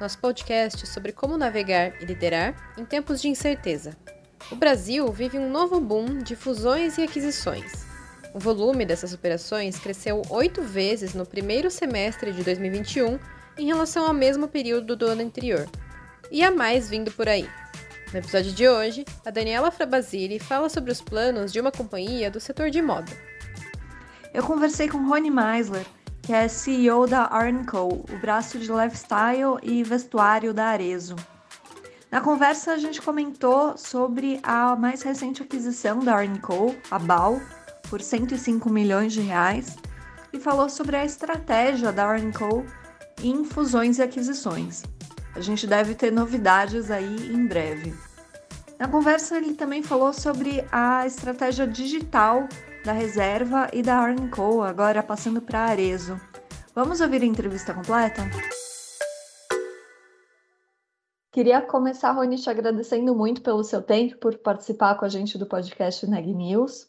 nosso podcast sobre como navegar e liderar em tempos de incerteza. O Brasil vive um novo boom de fusões e aquisições. O volume dessas operações cresceu oito vezes no primeiro semestre de 2021 em relação ao mesmo período do ano anterior. E há mais vindo por aí. No episódio de hoje, a Daniela Frabasile fala sobre os planos de uma companhia do setor de moda. Eu conversei com Rony Meisler, que é CEO da Co, o braço de lifestyle e vestuário da Arezo. Na conversa, a gente comentou sobre a mais recente aquisição da Co, a BAL, por 105 milhões de reais, e falou sobre a estratégia da Co em fusões e aquisições. A gente deve ter novidades aí em breve. Na conversa, ele também falou sobre a estratégia digital da Reserva e da Co, agora passando para Arezo. Vamos ouvir a entrevista completa? Queria começar, Rony, te agradecendo muito pelo seu tempo, por participar com a gente do podcast Neg News.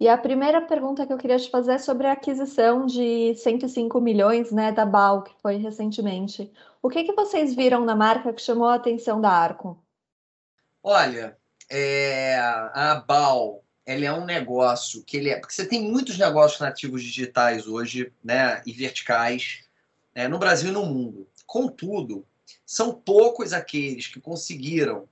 E a primeira pergunta que eu queria te fazer é sobre a aquisição de 105 milhões né, da BAL, que foi recentemente. O que, que vocês viram na marca que chamou a atenção da Arco? Olha, é, a BAL ele é um negócio que ele é. Porque você tem muitos negócios nativos digitais hoje, né? E verticais, né, no Brasil e no mundo. Contudo, são poucos aqueles que conseguiram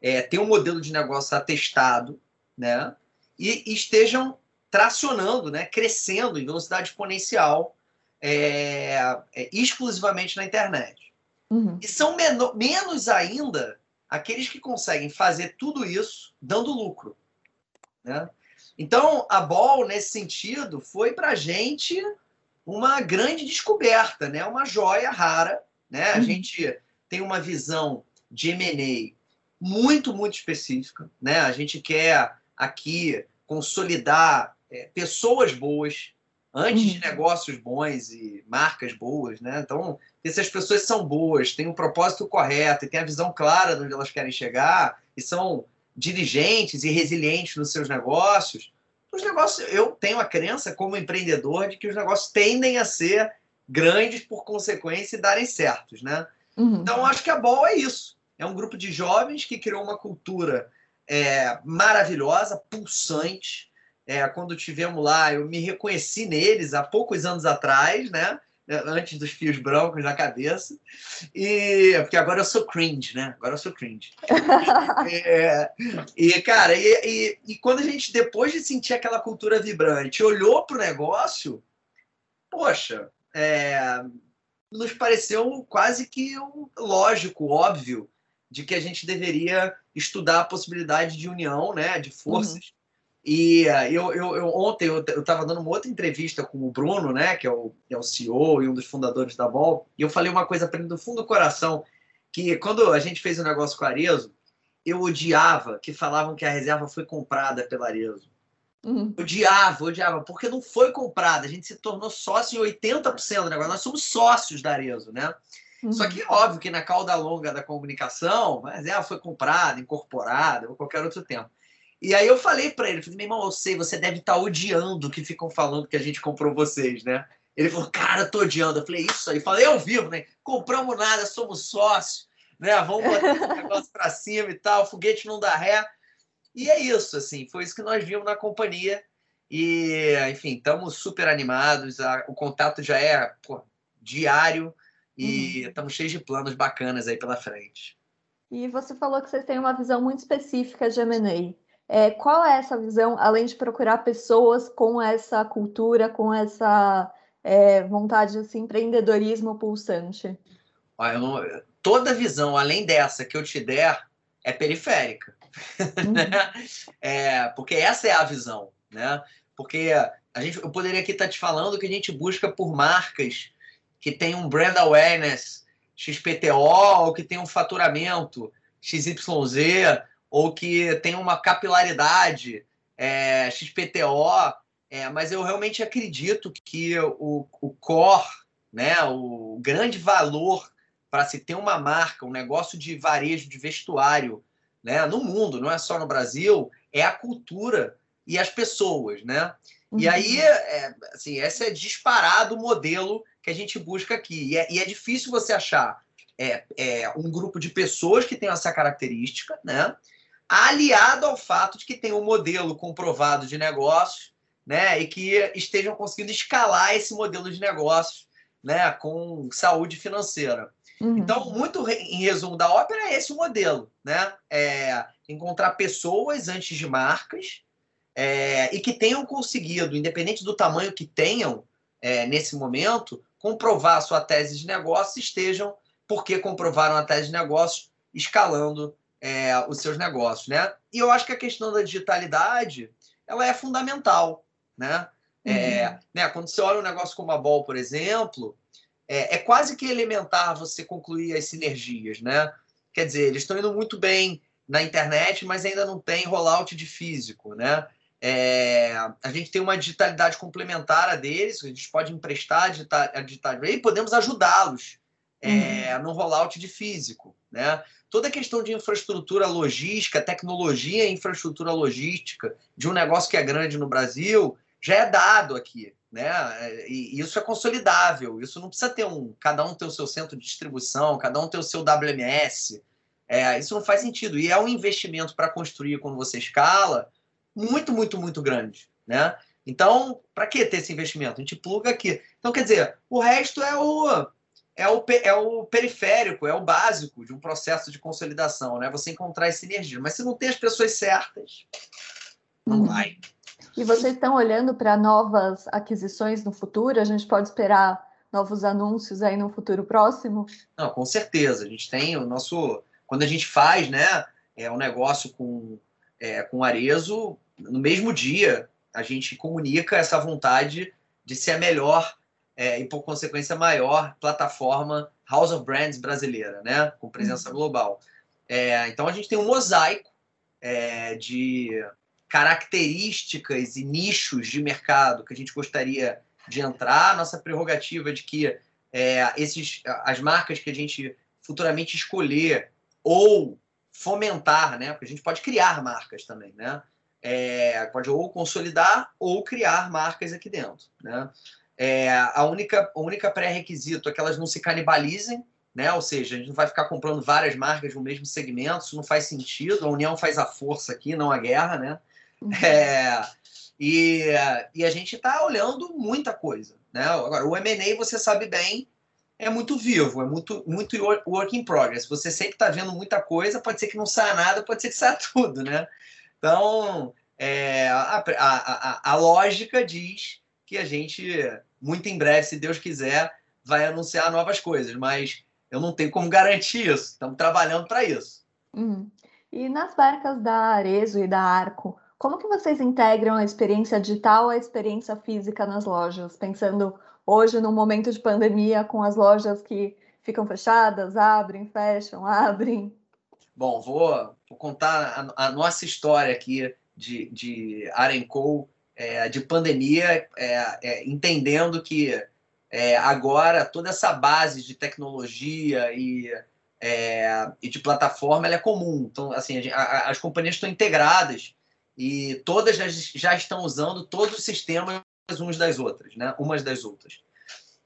é, ter um modelo de negócio atestado, né? E, e estejam tracionando, né? Crescendo em velocidade exponencial é, é, exclusivamente na internet. Uhum. E são menos ainda aqueles que conseguem fazer tudo isso dando lucro. Né? Então, a Ball, nesse sentido, foi para a gente uma grande descoberta, né? uma joia rara. Né? A uhum. gente tem uma visão de M&A muito, muito específica. Né? A gente quer aqui consolidar é, pessoas boas antes uhum. de negócios bons e marcas boas. Né? Então, se as pessoas são boas, têm um propósito correto e têm a visão clara de onde elas querem chegar e são dirigentes e resilientes nos seus negócios, os negócios, eu tenho a crença como empreendedor de que os negócios tendem a ser grandes por consequência e darem certos, né? Uhum. Então acho que a Bol é isso. É um grupo de jovens que criou uma cultura é, maravilhosa, pulsante. É, quando tivemos lá, eu me reconheci neles há poucos anos atrás, né? Antes dos fios brancos na cabeça. E porque agora eu sou cringe, né? Agora eu sou cringe. é, e, cara, e, e, e, quando a gente, depois de sentir aquela cultura vibrante, olhou para o negócio, poxa, é, nos pareceu quase que um, lógico, óbvio, de que a gente deveria estudar a possibilidade de união, né, de forças. E uh, eu, eu, eu, ontem eu estava dando uma outra entrevista com o Bruno, né, que é o, é o CEO e um dos fundadores da Ball, e eu falei uma coisa para ele do fundo do coração, que quando a gente fez o um negócio com a Arezo, eu odiava que falavam que a reserva foi comprada pela Arezo. Uhum. Odiava, odiava, porque não foi comprada. A gente se tornou sócio em 80% do negócio. Nós somos sócios da Arezo, né? Uhum. Só que, óbvio que na cauda longa da comunicação, a reserva foi comprada, incorporada, ou qualquer outro tempo. E aí eu falei para ele, falei, meu irmão, eu sei, você deve estar tá odiando que ficam falando que a gente comprou vocês, né? Ele falou, cara, tô odiando. Eu falei, isso aí. Eu falei, eu vivo, né? Compramos nada, somos sócios, né? Vamos botar esse negócio para cima e tal, foguete não dá ré. E é isso, assim, foi isso que nós vimos na companhia. E, enfim, estamos super animados. O contato já é pô, diário e estamos uhum. cheios de planos bacanas aí pela frente. E você falou que vocês têm uma visão muito específica de M&A. É, qual é essa visão, além de procurar pessoas com essa cultura, com essa é, vontade de assim, empreendedorismo pulsante? Olha, não, toda visão, além dessa que eu te der, é periférica. Uhum. é, porque essa é a visão. Né? Porque a gente, eu poderia aqui estar te falando que a gente busca por marcas que tem um brand awareness XPTO, ou que tem um faturamento XYZ, ou que tem uma capilaridade é, XPTO, é, mas eu realmente acredito que o, o core, né, o grande valor para se ter uma marca, um negócio de varejo de vestuário né, no mundo, não é só no Brasil, é a cultura e as pessoas, né? Uhum. E aí, é, assim, esse é disparado o modelo que a gente busca aqui. E é, e é difícil você achar é, é, um grupo de pessoas que tem essa característica, né? Aliado ao fato de que tem um modelo comprovado de negócios, né? E que estejam conseguindo escalar esse modelo de negócios, né? Com saúde financeira. Uhum. Então, muito em resumo da ópera, é esse o modelo, né? É encontrar pessoas antes de marcas é, e que tenham conseguido, independente do tamanho que tenham é, nesse momento, comprovar a sua tese de negócio estejam, porque comprovaram a tese de negócio, escalando é, os seus negócios, né? E eu acho que a questão da digitalidade, ela é fundamental, né? É, uhum. né quando você olha um negócio como a Ball, por exemplo, é, é quase que elementar você concluir as sinergias, né? Quer dizer, eles estão indo muito bem na internet, mas ainda não tem rollout de físico, né? É, a gente tem uma digitalidade complementar a deles, a gente pode emprestar a digitalidade e podemos ajudá-los é, uhum. no rollout de físico, né? Toda a questão de infraestrutura logística, tecnologia e infraestrutura logística de um negócio que é grande no Brasil já é dado aqui né? E isso é consolidável. Isso não precisa ter um, cada um ter o seu centro de distribuição, cada um ter o seu WMS. É, isso não faz sentido. E é um investimento para construir quando você escala muito, muito, muito grande, né? Então, para que ter esse investimento? A gente pluga aqui. Então, quer dizer, o resto é o é o, é o periférico, é o básico de um processo de consolidação, né? Você encontrar essa energia. Mas se não tem as pessoas certas, não uhum. vai. E vocês estão olhando para novas aquisições no futuro? A gente pode esperar novos anúncios aí no futuro próximo? Não, com certeza. A gente tem o nosso. Quando a gente faz, né, é um negócio com é, com Arezo, no mesmo dia a gente comunica essa vontade de ser a melhor é, e por consequência maior plataforma House of Brands brasileira, né, com presença uhum. global. É, então a gente tem um mosaico é, de características e nichos de mercado que a gente gostaria de entrar, nossa prerrogativa de que é, esses, as marcas que a gente futuramente escolher ou fomentar, né? Porque a gente pode criar marcas também, né? É, pode ou consolidar ou criar marcas aqui dentro, né? É, a única, a única pré-requisito é que elas não se canibalizem, né? Ou seja, a gente não vai ficar comprando várias marcas no mesmo segmento, isso não faz sentido. A união faz a força aqui, não a guerra, né? Uhum. É, e, e a gente está olhando muita coisa. Né? Agora, o M&A, você sabe bem, é muito vivo, é muito, muito work in progress. Você sempre está vendo muita coisa, pode ser que não saia nada, pode ser que saia tudo. Né? Então, é, a, a, a, a lógica diz que a gente, muito em breve, se Deus quiser, vai anunciar novas coisas, mas eu não tenho como garantir isso. Estamos trabalhando para isso. Uhum. E nas barcas da Arezo e da Arco, como que vocês integram a experiência digital à experiência física nas lojas? Pensando hoje no momento de pandemia com as lojas que ficam fechadas, abrem, fecham, abrem. Bom, vou, vou contar a, a, nossa história aqui de, de Arenco, é, de pandemia, é, é, entendendo que é, agora toda essa base de tecnologia e, e de plataforma é comum. Então, assim, a, as companhias estão integradas e todas já, já estão usando todos os sistemas uns das outras, né? Umas das outras.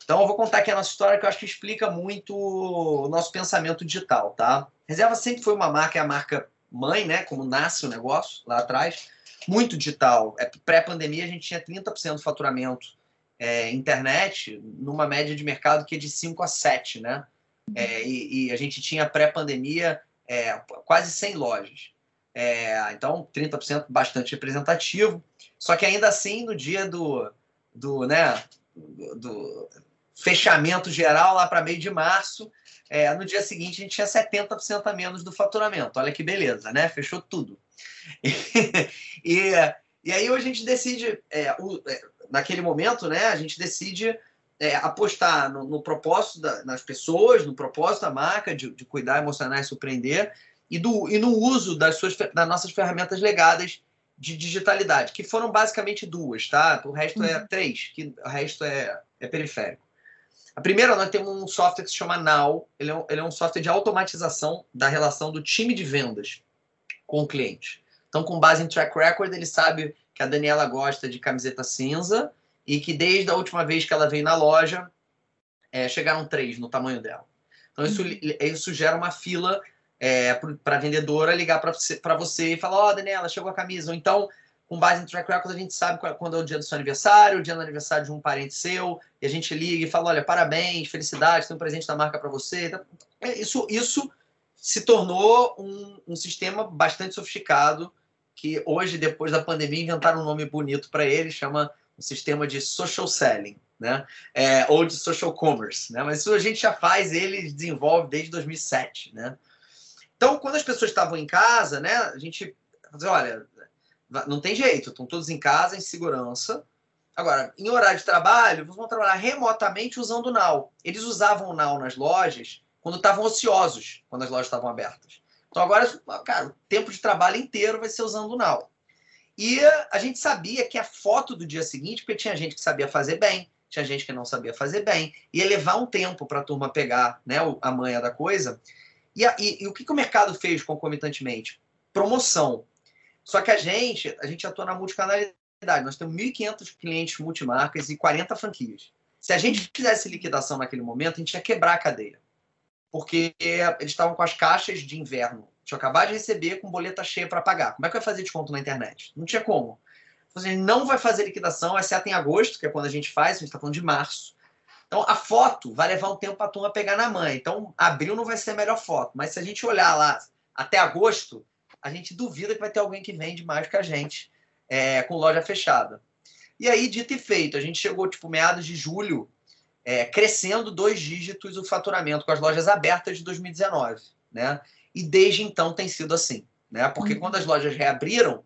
Então eu vou contar aqui a nossa história que eu acho que explica muito o nosso pensamento digital, tá? Reserva sempre foi uma marca, é a marca mãe, né? Como nasce o negócio lá atrás, muito digital. É, Pré-pandemia a gente tinha 30% do faturamento é, internet, numa média de mercado que é de 5 a 7, né? É, e, e, a gente tinha pré-pandemia é, quase 100 lojas. É, então, 30% bastante representativo. Só que ainda assim, no dia do, do, né, do, fechamento geral, lá para meio de março, é, no dia seguinte a gente tinha 70% a menos do faturamento. Olha que beleza, né? Fechou tudo. E, e, aí a gente decide, é, o, é, naquele momento, né, a gente decide é, apostar no, no propósito da, nas pessoas, no propósito da marca, de, de cuidar, emocionar e surpreender, e, do, e no uso das, suas, das nossas ferramentas legadas de digitalidade, que foram basicamente duas, tá? O resto é uhum. três, que o resto é, é periférico. A primeira, nós temos um software que se chama Now. Ele é, um, ele é um software de automatização da relação do time de vendas com o cliente. Então, com base em track record, ele sabe que a Daniela gosta de camiseta cinza e que desde a última vez que ela veio na loja, é, chegaram três no tamanho dela. Então, isso, uhum. isso gera uma fila é, para a vendedora ligar para você, você e falar: Ó, oh, Daniela, chegou a camisa. Ou então, com base em track record, a gente sabe quando é o dia do seu aniversário, o dia do aniversário de um parente seu, e a gente liga e fala: olha, parabéns, felicidades, tem um presente da marca para você. Então, é, isso, isso se tornou um, um sistema bastante sofisticado que hoje, depois da pandemia, inventaram um nome bonito para ele, chama um sistema de social selling, né? É, ou de social commerce, né? Mas isso a gente já faz, ele desenvolve desde 2007, né? Então, quando as pessoas estavam em casa, né, a gente olha, não tem jeito, estão todos em casa, em segurança. Agora, em horário de trabalho, vão trabalhar remotamente usando o Now. Eles usavam o Now nas lojas quando estavam ociosos, quando as lojas estavam abertas. Então agora, cara, o tempo de trabalho inteiro vai ser usando o Now. E a gente sabia que a foto do dia seguinte, porque tinha gente que sabia fazer bem, tinha gente que não sabia fazer bem, ia levar um tempo para a turma pegar né, a manha da coisa. E, e, e, o que, que o mercado fez concomitantemente? Promoção. Só que a gente, a gente atua na multicanalidade. Nós temos 1.500 clientes multimarcas e 40 franquias. Se a gente fizesse liquidação naquele momento, a gente ia quebrar a cadeia porque eles estavam com as caixas de inverno. Tinha acabado de receber com boleta cheia para pagar. Como é que vai fazer desconto na internet? Não tinha como. Você não vai fazer liquidação, exceto em agosto, que é quando a gente faz, a gente está falando de março. Então, a foto vai levar um tempo para a turma pegar na mãe. Então, abril não vai ser a melhor foto. Mas se a gente olhar lá até agosto, a gente duvida que vai ter alguém que vende mais que a gente é, com loja fechada. E aí, dito e feito, a gente chegou, tipo, meados de julho, é, crescendo dois dígitos o faturamento com as lojas abertas de 2019, né? E desde então tem sido assim, né? Porque uhum. quando as lojas reabriram,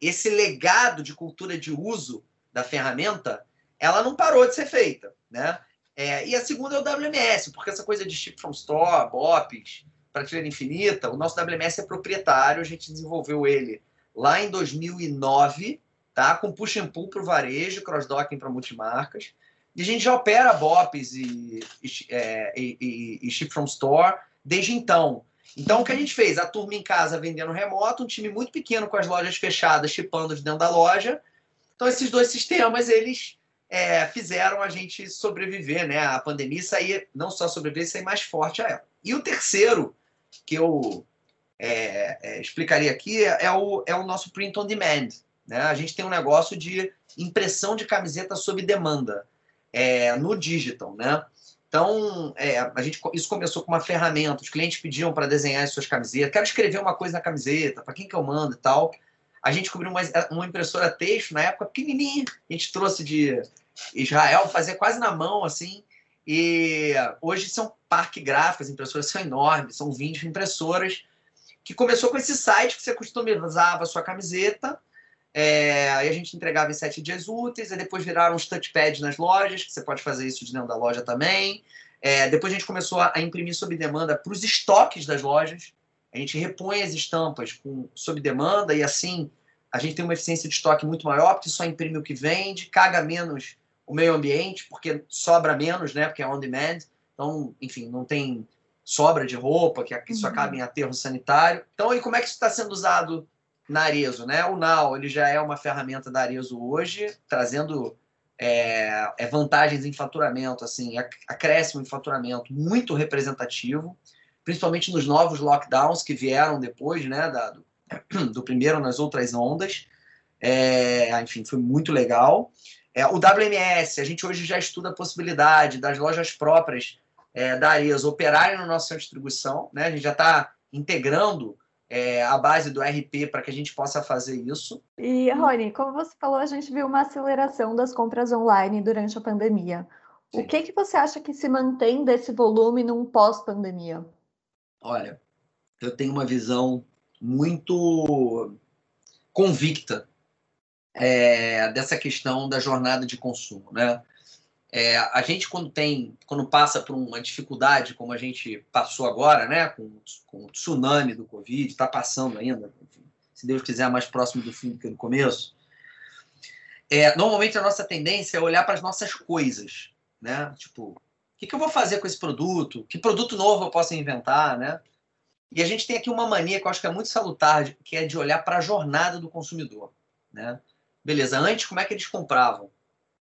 esse legado de cultura de uso da ferramenta, ela não parou de ser feita, né? É, e a segunda é o WMS, porque essa coisa de ship from store, BOPs, prateleira infinita, o nosso WMS é proprietário, a gente desenvolveu ele lá em 2009, tá? Com push and pull para o varejo, cross-docking para multimarcas. E a gente já opera BOPs e, é, e, e, e Ship from Store desde então. Então, o que a gente fez? A turma em casa vendendo remoto, um time muito pequeno com as lojas fechadas, chipando de dentro da loja. Então, esses dois sistemas, eles é, fizeram a gente sobreviver né, à pandemia e sair, não só sobreviver, sair mais forte a ela. E o terceiro, que eu é, é, explicaria aqui, é o, é o nosso print on demand. Né? A gente tem um negócio de impressão de camiseta sob demanda é, no digital, né? Então, é, a gente, isso começou com uma ferramenta. Os clientes pediam para desenhar as suas camisetas. Quero escrever uma coisa na camiseta, para quem que eu mando e tal. A gente cobriu uma, uma impressora texto, na época, pequenininha. A gente trouxe de Israel, fazia quase na mão, assim. E hoje são parque gráficos, as impressoras são enormes, são 20 impressoras. Que começou com esse site que você customizava a sua camiseta é, aí a gente entregava em sete dias úteis, e depois viraram os touchpads nas lojas, que você pode fazer isso de dentro da loja também. É, depois a gente começou a, imprimir sob demanda para os estoques das lojas. A gente repõe as estampas com, sob demanda e assim a gente tem uma eficiência de estoque muito maior, porque só imprime o que vende, caga menos o meio ambiente, porque sobra menos, né? Porque é on demand. Então, enfim, não tem sobra de roupa, que isso uhum. acaba em aterro sanitário. Então, aí como é que isso está sendo usado na Arezo, né? O Now ele já é uma ferramenta da Arezo hoje, trazendo é, é vantagens em faturamento, assim, acréscimo em faturamento muito representativo, principalmente nos novos lockdowns que vieram depois, né, da, do, do primeiro nas outras ondas. É, enfim, foi muito legal. É, o WMS, a gente hoje já estuda a possibilidade das lojas próprias é, da Arezo operarem no nosso distribuição, né? A gente já está integrando é, a base do RP para que a gente possa fazer isso. E, Rony, como você falou, a gente viu uma aceleração das compras online durante a pandemia. Sim. O que, que você acha que se mantém desse volume num pós-pandemia? Olha, eu tenho uma visão muito convicta é, dessa questão da jornada de consumo, né? É, a gente, quando tem, quando passa por uma dificuldade, como a gente passou agora, né, com, com o tsunami do Covid, está passando ainda, se Deus quiser, mais próximo do fim do que no começo, é, normalmente a nossa tendência é olhar para as nossas coisas, né? Tipo, o que, que eu vou fazer com esse produto? Que produto novo eu posso inventar, né? E a gente tem aqui uma mania que eu acho que é muito salutar, que é de olhar para a jornada do consumidor, né? Beleza, antes como é que eles compravam?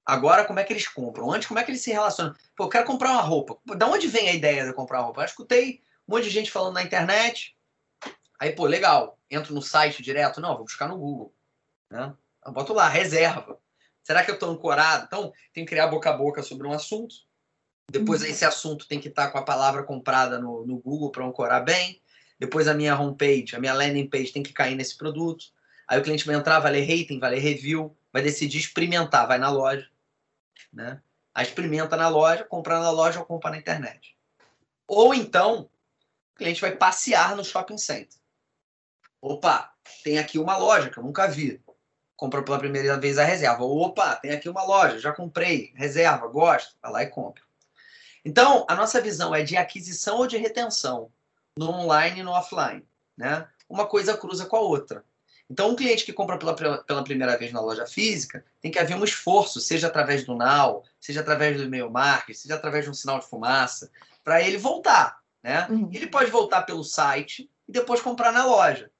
Agora, como é que eles compram? Antes, como é que eles se relacionam? Pô, eu quero comprar uma roupa. Da onde vem a ideia de comprar uma roupa? Eu escutei um monte de gente falando na internet. Aí, pô, legal. Entro no site direto? Não, vou buscar no Google. Né? Eu boto lá, reserva. Será que eu estou ancorado? Então, tem que criar boca a boca sobre um assunto. Depois, uhum. esse assunto tem que estar tá com a palavra comprada no, no Google para ancorar bem. Depois, a minha homepage, a minha landing page tem que cair nesse produto. Aí, o cliente vai entrar, vai ler rating, vai ler review, vai decidir experimentar, vai na loja né? A experimenta na loja, compra na loja ou compra na internet. Ou então, o cliente vai passear no shopping center. Opa, tem aqui uma loja que eu nunca vi. Compra pela primeira vez a reserva. Opa, tem aqui uma loja, já comprei, reserva, gosto. Vai lá e compra. Então, a nossa visão é de aquisição ou de retenção, no online e no offline. Né? Uma coisa cruza com a outra. Então, um cliente que compra pela, pela primeira vez na loja física, tem que haver um esforço, seja através do NOW, seja através do e-mail marketing, seja através de um sinal de fumaça, para ele voltar. Né? Uhum. Ele pode voltar pelo site e depois comprar na loja.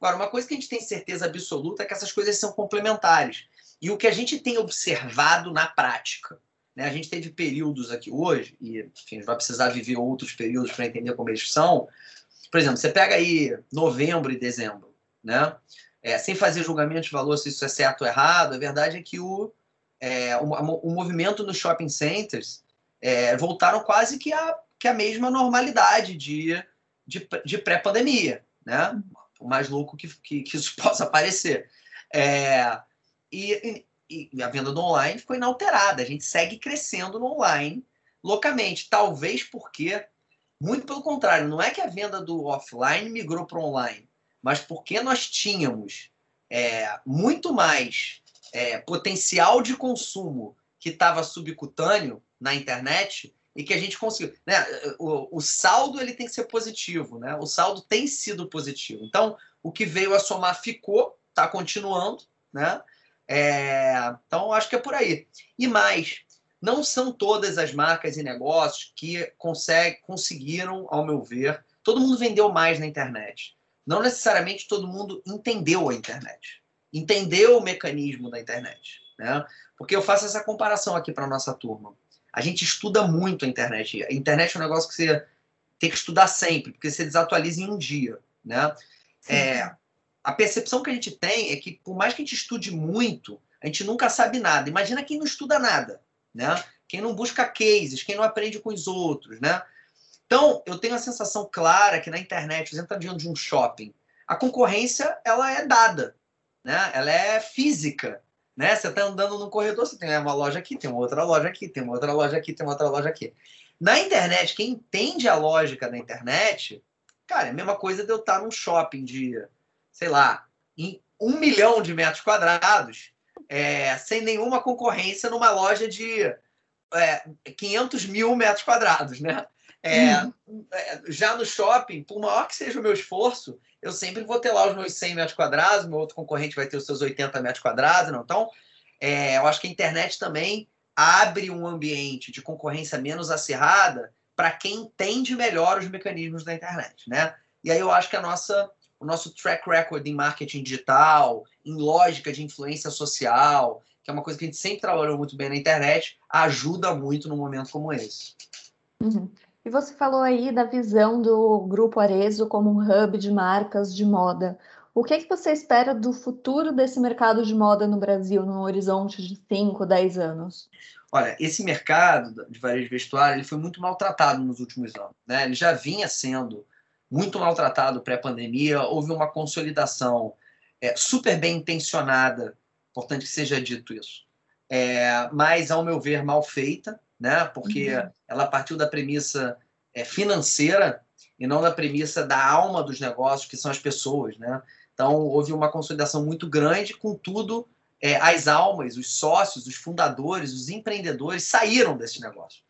Agora, uma coisa que a gente tem certeza absoluta é que essas coisas são complementares. E o que a gente tem observado na prática, né? a gente teve períodos aqui hoje, e enfim, vai precisar viver outros períodos para entender como eles são. Por exemplo, você pega aí novembro e dezembro né? É, sem fazer julgamento de valor se isso é certo ou errado, a verdade é que o, é, o, o, movimento nos shopping centers é, voltaram quase que a, que a mesma normalidade de, de, de pré-pandemia, né? O mais louco que, que, que isso possa parecer. É, e, e, e a venda do online ficou inalterada. A gente segue crescendo no online loucamente. Talvez porque, muito pelo contrário, não é que a venda do offline migrou para o online mas porque nós tínhamos é, muito mais é, potencial de consumo que estava subcutâneo na internet e que a gente conseguiu. Né? O, o, saldo ele tem que ser positivo, né? o saldo tem sido positivo. Então, o que veio a somar ficou, está continuando. Né? É, então, acho que é por aí. E mais, não são todas as marcas e negócios que consegue, conseguiram, ao meu ver, todo mundo vendeu mais na internet não necessariamente todo mundo entendeu a internet, entendeu o mecanismo da internet. Né? Porque eu faço essa comparação aqui para a nossa turma. A gente estuda muito a internet. A internet é um negócio que você tem que estudar sempre, porque você desatualiza em um dia. Né? É, a percepção que a gente tem é que, por mais que a gente estude muito, a gente nunca sabe nada. Imagina quem não estuda nada, né? Quem não busca cases, quem não aprende com os outros, né? Então, eu tenho a sensação clara que na internet, você está diante de um shopping, a concorrência ela é dada, né? ela é física. Né? Você está andando no corredor, você tem uma loja aqui, tem uma outra loja aqui, tem uma outra loja aqui, tem uma outra loja aqui. Na internet, quem entende a lógica da internet, cara, é a mesma coisa de eu estar num shopping de, sei lá, em um milhão de metros quadrados, é, sem nenhuma concorrência numa loja de é, 500 mil metros quadrados, né? É. É, já no shopping, por maior que seja o meu esforço, eu sempre vou ter lá os meus 100 metros quadrados, meu outro concorrente vai ter os seus 80 metros quadrados. Não? Então, é, eu acho que a internet também abre um ambiente de concorrência menos acirrada para quem entende melhor os mecanismos da internet. Né? E aí eu acho que a nossa, o nosso track record em marketing digital, em lógica de influência social, que é uma coisa que a gente sempre trabalhou muito bem na internet, ajuda muito num momento como esse. Uhum. E você falou aí da visão do Grupo Arezo como um hub de marcas de moda. O que, é que você espera do futuro desse mercado de moda no Brasil, num horizonte de 5, 10 anos? Olha, esse mercado de varejo vestuário ele foi muito maltratado nos últimos anos. Né? Ele já vinha sendo muito maltratado pré-pandemia, houve uma consolidação é, super bem intencionada, importante que seja dito isso, é, mas, ao meu ver, mal feita né? Porque uhum. Ela partiu da premissa é, financeira e não da premissa da alma dos negócios, que são as pessoas, né? Então houve uma consolidação muito grande, contudo, é, as almas, os sócios, os fundadores, os empreendedores saíram desse negócio.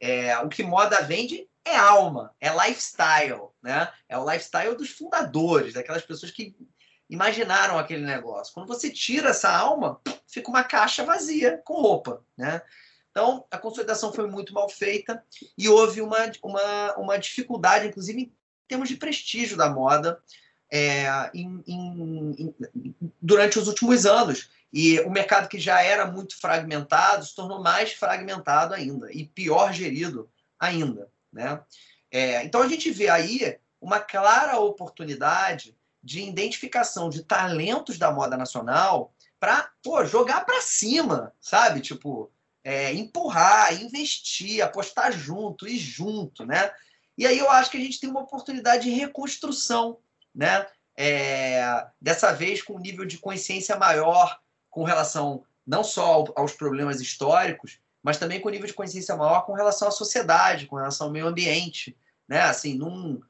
É, o que moda vende é alma, é lifestyle, né? É o lifestyle dos fundadores, daquelas pessoas que imaginaram aquele negócio. Quando você tira essa alma, fica uma caixa vazia com roupa, né? Então, a consolidação foi muito mal feita e houve uma, uma, uma dificuldade, inclusive, em termos de prestígio da moda é, em, em, durante os últimos anos. E o mercado que já era muito fragmentado se tornou mais fragmentado ainda e pior gerido ainda. Né? É, então, a gente vê aí uma clara oportunidade de identificação de talentos da moda nacional para jogar para cima, sabe? Tipo, é, empurrar, investir, apostar junto, ir junto, né? E aí eu acho que a gente tem uma oportunidade de reconstrução, né? É, dessa vez com um nível de consciência maior com relação não só aos problemas históricos, mas também com um nível de consciência maior com relação à sociedade, com relação ao meio ambiente, né? Assim, num,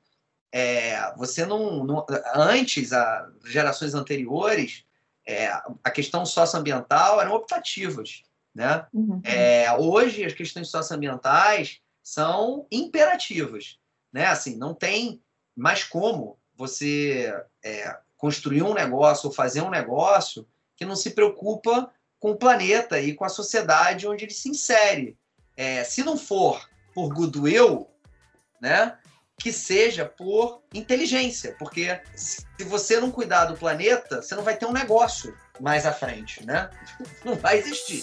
é, você não, não, antes, a gerações anteriores, é, a questão socioambiental eram optativas, né? Uhum. É, hoje as questões socioambientais são imperativas, né? Assim, não tem mais como você é, construir um negócio ou fazer um negócio que não se preocupa com o planeta e com a sociedade onde ele se insere. É, se não for por goodwill, né? que seja por inteligência, porque se você não cuidar do planeta, você não vai ter um negócio mais à frente, né? Não vai existir.